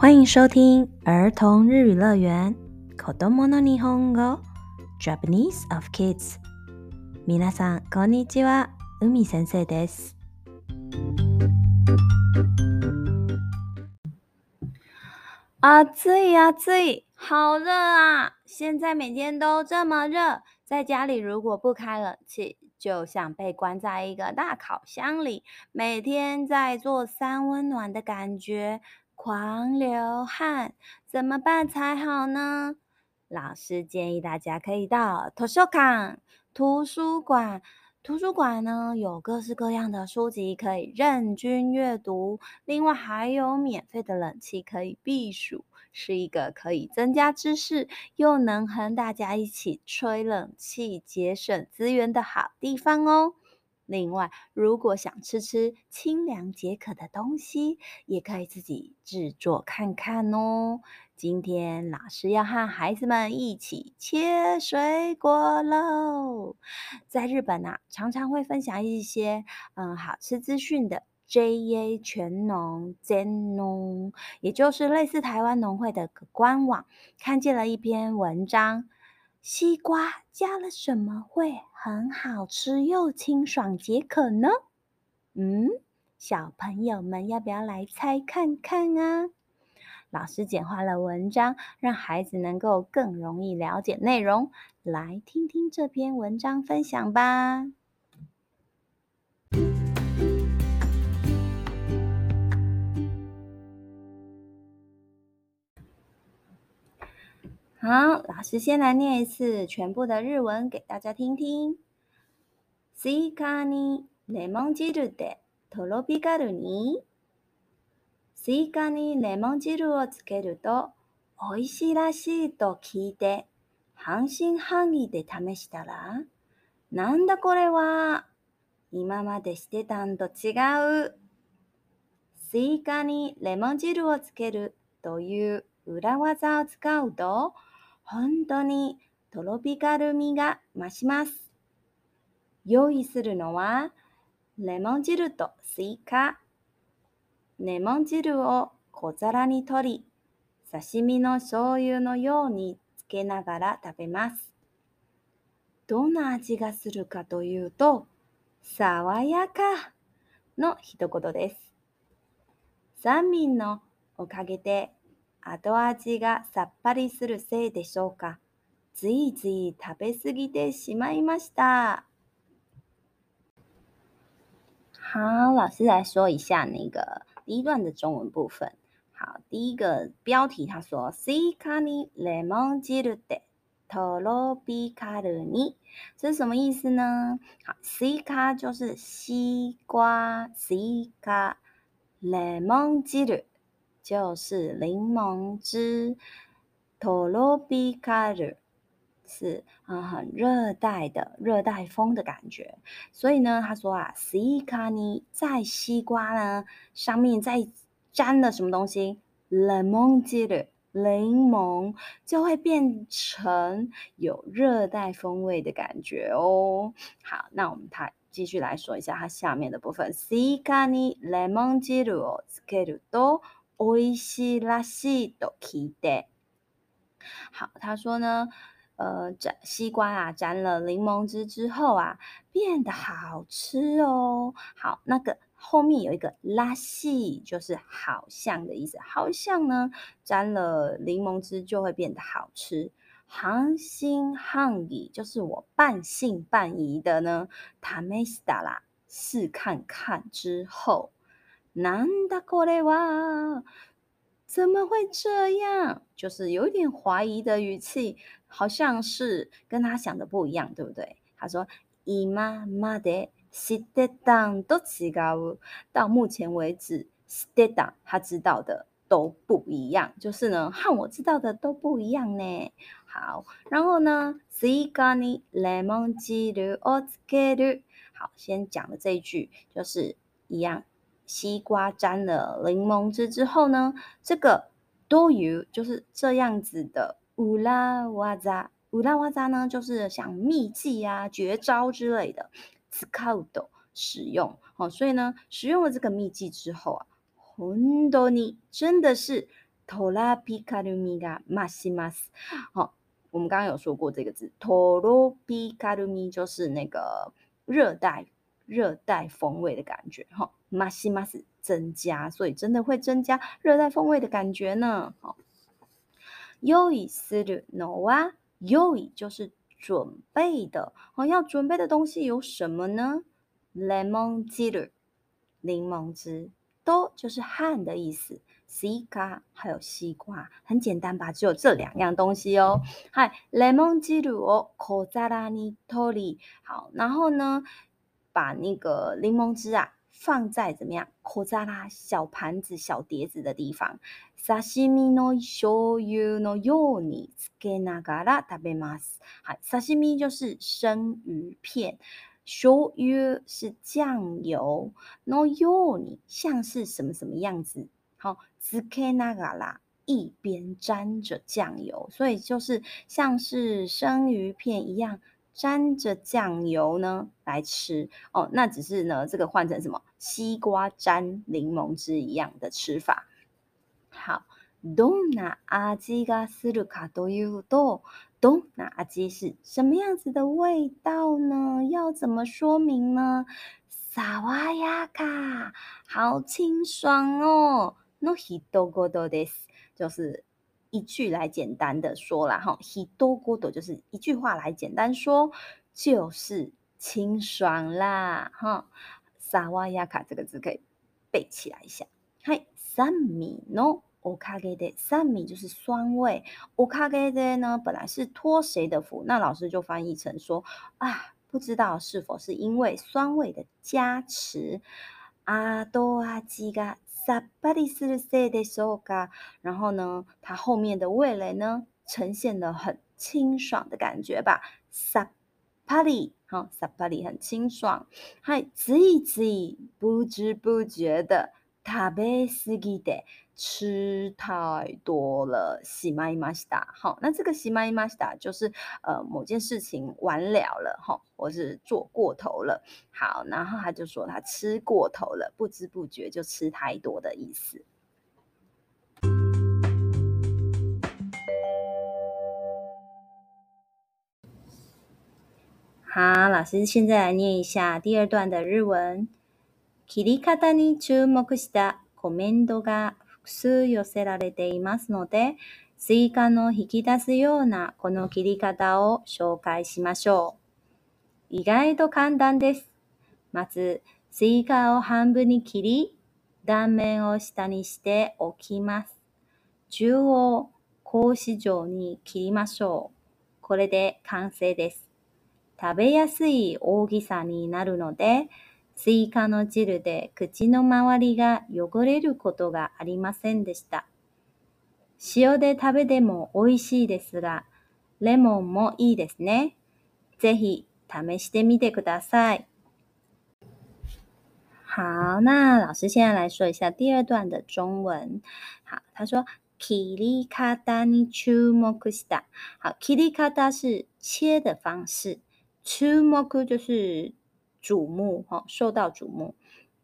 欢迎收听儿童日语乐园。子供の日本语 Japanese of Kids。皆さんこんにちは。海先生です。暑い暑い，好热啊！现在每天都这么热，在家里如果不开冷气，就像被关在一个大烤箱里，每天在做三温暖的感觉。 狂流汗，怎么办才好呢？老师建议大家可以到图书馆，图书馆，图书馆呢有各式各样的书籍可以任君阅读，另外还有免费的冷气可以避暑，是一个可以增加知识又能和大家一起吹冷气、节省资源的好地方哦。另外，如果想吃吃清凉解渴的东西，也可以自己制作看看哦。今天老师要和孩子们一起切水果喽。在日本啊，常常会分享一些嗯好吃资讯的 JA 全农 Zen 农，也就是类似台湾农会的官网，看见了一篇文章。西瓜加了什么会很好吃又清爽解渴呢？嗯，小朋友们要不要来猜看看啊？老师简化了文章，让孩子能够更容易了解内容。来听听这篇文章分享吧。好，老师先来念一次全部的日文给大家听听。スイカにレモン汁でトロピカルに。スイカにレモン汁をつけると美味しいらしいと闻いて半信半疑で试したら、なんだこれは、今までしてたんと违う。スイカにレモン汁をつけるという里技を使うと、本当にトロピカル味が増します。用意するのは、レモン汁とスイカ。レモン汁を小皿に取り、刺身の醤油のようにつけながら食べます。どんな味がするかというと、爽やかの一言です。三民のおかげで、后味がさっぱりするせいでしょうか。ついつい食べ过ぎてしまいました。好，老师来说一下那个第一段的中文部分。好，第一个标题他说：“スイカにレモン汁でトロピカルに。”这是什么意思呢？好，スイカ就是西瓜，スイカ，レモン汁。就是柠檬汁，トロピカル是啊很热带的热带风的感觉，所以呢，他说啊，スイカに在西瓜呢上面再沾了什么东西，レモン汁，柠檬就会变成有热带风味的感觉哦。好，那我们他继续来说一下它下面的部分，スイカにレモン汁をつけると。 おいしいらしいと闻いて。好，他说呢，呃，沾西瓜啊，沾了柠檬汁之后啊，变得好吃哦。好，那个后面有一个らしい，就是好像的意思。好像呢，沾了柠檬汁就会变得好吃。半信半疑，就是我半信半疑的呢。试したら，试看看之后。 なんだこれは？怎么会这样？就是有一点怀疑的语气，好像是跟他想的不一样，对不对？他说：“今まで知ってたんと违う。”到目前为止，知ってた他知道的都不一样，就是呢，和我知道的都不一样呢。好，然后呢，スイカにレモン汁をつける。好，先讲的这一句就是一样。 西瓜沾了柠檬汁之后呢，这个どういう就是这样子的里技，里技呢就是像秘技啊、绝招之类的，使う使用哦，所以呢，使用了这个秘技之后啊，本当に真的是 トラピカルミが増します。好，我们刚刚有说过这个字，トロピカルミ就是那个热带热带风味的感觉。哈， 増します增加，所以真的会增加热带风味的感觉呢。好，用意するのは用意就是准备的。好，要准备的东西有什么呢？レモン汁，柠檬汁，都就是和的意思。西瓜还有西瓜，很简单吧？只有这两样东西哦。嗨，レモン汁を小皿に取り，好，然后呢，把那个柠檬汁啊 放在怎么样？小皿小盘子、小碟子的地方。刺身の醤油のようにつけながら食べます。好，刺身就是生鱼片。醤油是酱油，のように像是什么什么样子？好，つけながら一边沾着酱油，所以就是像是生鱼片一样 沾着酱油呢来吃哦。那只是呢，这个换成什么？西瓜沾柠檬汁一样的吃法。好，どんな味がするかというと，どんな味是什么样子的味道呢？要怎么说明呢？爽やか，好清爽哦。のひと言です，就是 一句来简单的说啦哈。ひと言就是一句话来简单说，就是清爽啦哈。爽やか这个字可以背起来一下。はい、酸味のおかげで，酸味就是酸味。おかげで呢，本来是托谁的福，那老师就翻译成说啊，不知道是否是因为酸味的加持。あと味が さっぱりするせいでしょうか？然后呢，它后面的味蕾呢，呈现了很清爽的感觉吧。さっぱり，好，さっぱり很清爽。はい、ついつい不知不觉的 食べ过ぎて。吃太多了，しまいました。好，那这个しまいました就是呃某件事情完了了哈，或是做过头了。好，然后他就说他吃过头了，不知不觉就吃太多的意思。好，老师现在来念一下第二段的日文。 切り方に注目したコメントが复数寄せられていますので、スイカの引き出すようなこの切り方を绍介しましょう。意外と简単です。まず、スイカを半分に切り、断面を下にしておきます。中央、格子状に切りましょう。これで完成です。食べやすい大きさになるので、スイカの汁で口の周りが汚れることがありませんでした。塩で食べても美味しいですが、レモンもいいですね。ぜひ试してみてください。好，那老师现在来说一下第二段的中文。好，他说切り方に注目した。好，切り方是切的方式，注目就是。瞩目哈，受到瞩目。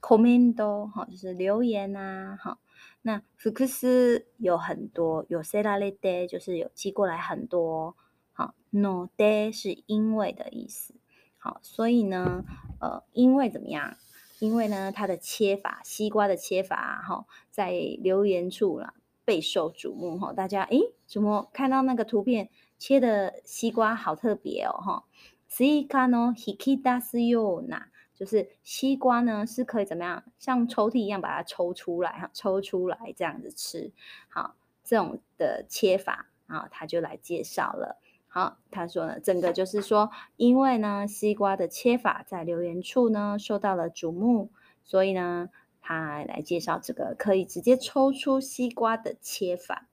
コメント哈，就是留言呐、啊、哈。那复数有很多，寄せられて就是有寄过来很多。好，ので是因为的意思。好，所以呢，呃，因为怎么样？因为呢，它的切法，西瓜的切法哈，在留言处啦备受瞩目哈。大家诶，怎么看到那个图片切的西瓜好特别哦哈？ス イカの引き出すような，就是西瓜呢是可以怎么样，像抽屉一样把它抽出来哈，抽出来这样子吃。好，这种的切法，然后他就来介绍了。好，他说呢，整个就是说，因为呢西瓜的切法在留言处呢受到了瞩目，所以呢他来介绍这个可以直接抽出西瓜的切法。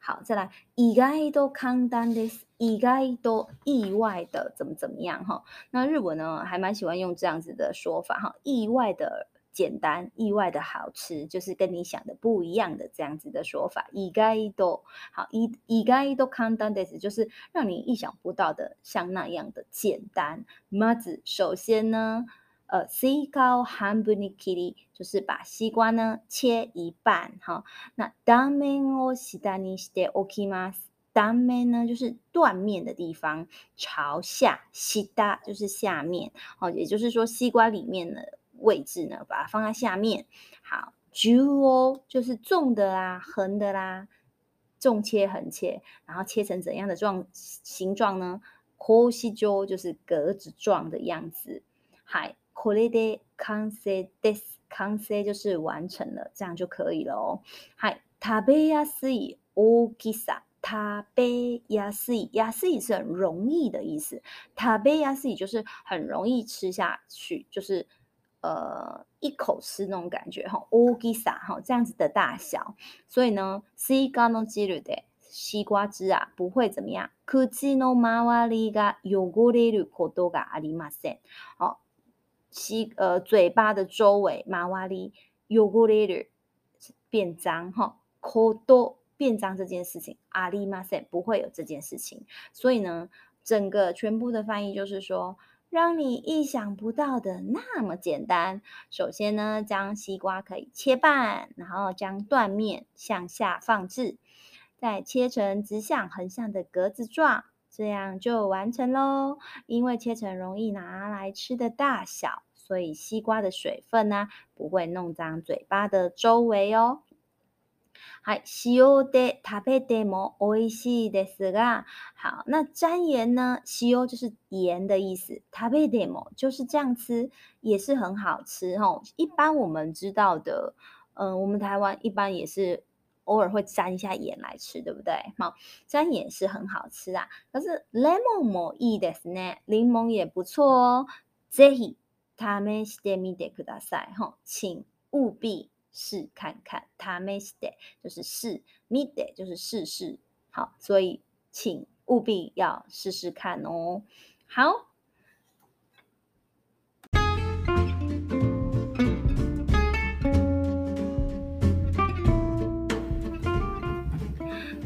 好，再来，意外と简単です。意外と意外的怎么怎么样哈？那日文呢，还蛮喜欢用这样子的说法哈，意外的简单，意外的好吃，就是跟你想的不一样的这样子的说法。意外と好，意意外と简単です，就是让你意想不到的，像那样的简单。まず首先呢， 呃，西瓜半分に切り 就是把西瓜呢切一半，哈。那断面を下にしておきます。断面呢就是断面的地方，朝下，下就是下面，哦，也就是说西瓜里面的位置呢，把它放在下面。好，蹻を就是纵的啦，横的啦，纵切横切，然后切成怎样的状形状呢？格子状就是格子状的样子。嗨。これで完成です。 完成就是完成了，这样就可以了哦。はい、食べやすい大きさ。食べやすい，やすい是很容易的意思。食べやすい就是很容易吃下去，就是呃一口吃那种感觉哈。大きさ哈，这样子的大小。所以呢，スイカの汁で西瓜汁啊，不会怎么样。口の周りが汚れることがありません。好。 西呃嘴巴的周围，马哇里有过的变脏哈，口多变脏这件事情，阿里马塞不会有这件事情。所以呢，整个全部的翻译就是说，让你意想不到的那么简单。首先呢，将西瓜可以切半，然后将断面向下放置，再切成直向、横向的格子状。这样就完成喽。因为切成容易拿来吃的大小，所以西瓜的水分呢，不会弄脏嘴巴的周围哦。はい、塩で食べても美味しいですが，好，那沾盐呢？塩就是盐的意思，食べても就是这样吃，也是很好吃哈。一般我们知道的，嗯、呃，我们台湾一般也是。 偶尔会沾一下盐来吃，对不对？好，沾盐是很好吃啊。可是柠檬もいいですね，柠檬也不错哦。ぜひ试してみてください。哈，请务必试看看。试して就是试，みて就是试试。好，所以请务必要试试看哦。好。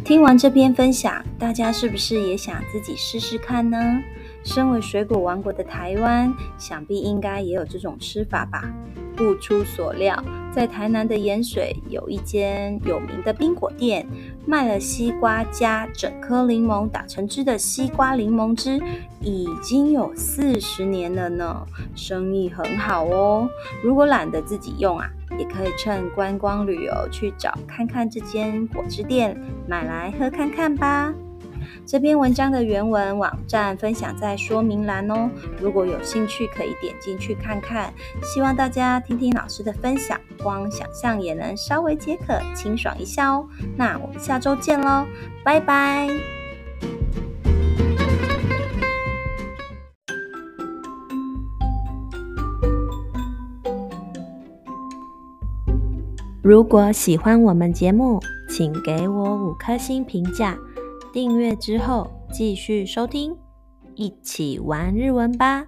听完这篇分享，大家是不是也想自己试试看呢？身为水果王国的台湾，想必应该也有这种吃法吧？不出所料，在台南的盐水有一间有名的冰果店，卖了西瓜加整颗柠檬打成汁的西瓜柠檬汁，已经有四十年了呢，生意很好哦。如果懒得自己用啊，也可以趁观光旅游去找看看这间果汁店，买来喝看看吧。这篇文章的原文网站分享在说明栏哦，如果有兴趣可以点进去看看。希望大家听听老师的分享，光想象也能稍微解渴、清爽一下哦。那我们下周见喽，拜拜。如果喜欢我们节目，请给我五颗星评价。订阅之后，继续收听，一起玩日文吧。